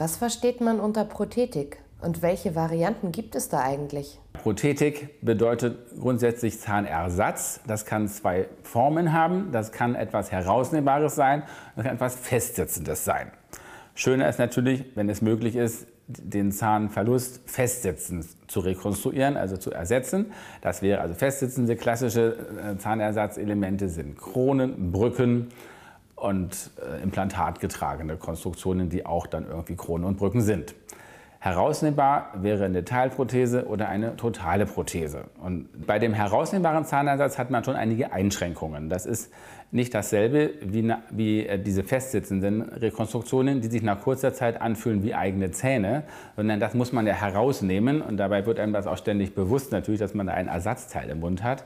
Was versteht man unter Prothetik und welche Varianten gibt es da eigentlich? Prothetik bedeutet grundsätzlich Zahnersatz. Das kann zwei Formen haben. Das kann etwas Herausnehmbares sein, das kann etwas Festsitzendes sein. Schöner ist natürlich, wenn es möglich ist, den Zahnverlust festsitzend zu rekonstruieren, also zu ersetzen. Das wäre also festsitzende klassische äh, Zahnersatzelemente sind Kronen, Brücken, und äh, implantatgetragene Konstruktionen, die auch dann irgendwie Kronen und Brücken sind. Herausnehmbar wäre eine Teilprothese oder eine totale Prothese. Und bei dem herausnehmbaren Zahnersatz hat man schon einige Einschränkungen. Das ist nicht dasselbe wie, wie äh, diese festsitzenden Rekonstruktionen, die sich nach kurzer Zeit anfühlen wie eigene Zähne, sondern das muss man ja herausnehmen und dabei wird einem das auch ständig bewusst natürlich, dass man da ein Ersatzteil im Mund hat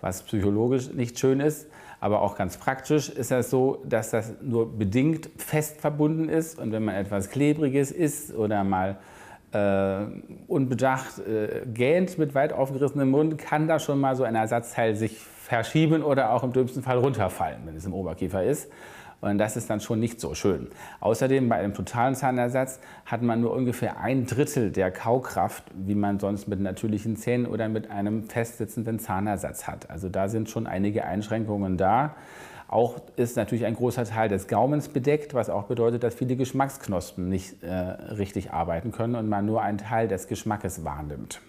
was psychologisch nicht schön ist. Aber auch ganz praktisch ist das so, dass das nur bedingt fest verbunden ist. Und wenn man etwas Klebriges isst oder mal äh, unbedacht äh, gähnt mit weit aufgerissenem Mund, kann da schon mal so ein Ersatzteil sich verschieben oder auch im dümmsten Fall runterfallen, wenn es im Oberkiefer ist. Und das ist dann schon nicht so schön. Außerdem bei einem totalen Zahnersatz hat man nur ungefähr ein Drittel der Kaukraft, wie man sonst mit natürlichen Zähnen oder mit einem festsitzenden Zahnersatz hat. Also da sind schon einige Einschränkungen da. Auch ist natürlich ein großer Teil des Gaumens bedeckt, was auch bedeutet, dass viele Geschmacksknospen nicht äh, richtig arbeiten können und man nur einen Teil des Geschmackes wahrnimmt.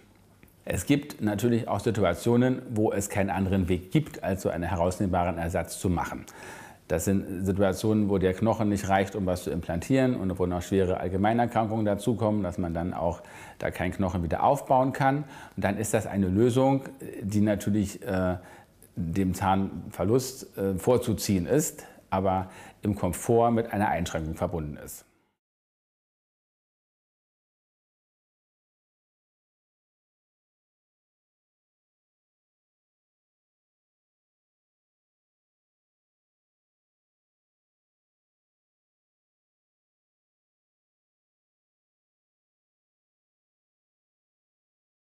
Es gibt natürlich auch Situationen, wo es keinen anderen Weg gibt, als so einen herausnehmbaren Ersatz zu machen. Das sind Situationen, wo der Knochen nicht reicht, um was zu implantieren und wo noch schwere Allgemeinerkrankungen dazukommen, dass man dann auch da keinen Knochen wieder aufbauen kann. Und dann ist das eine Lösung, die natürlich äh, dem Zahnverlust äh, vorzuziehen ist, aber im Komfort mit einer Einschränkung verbunden ist.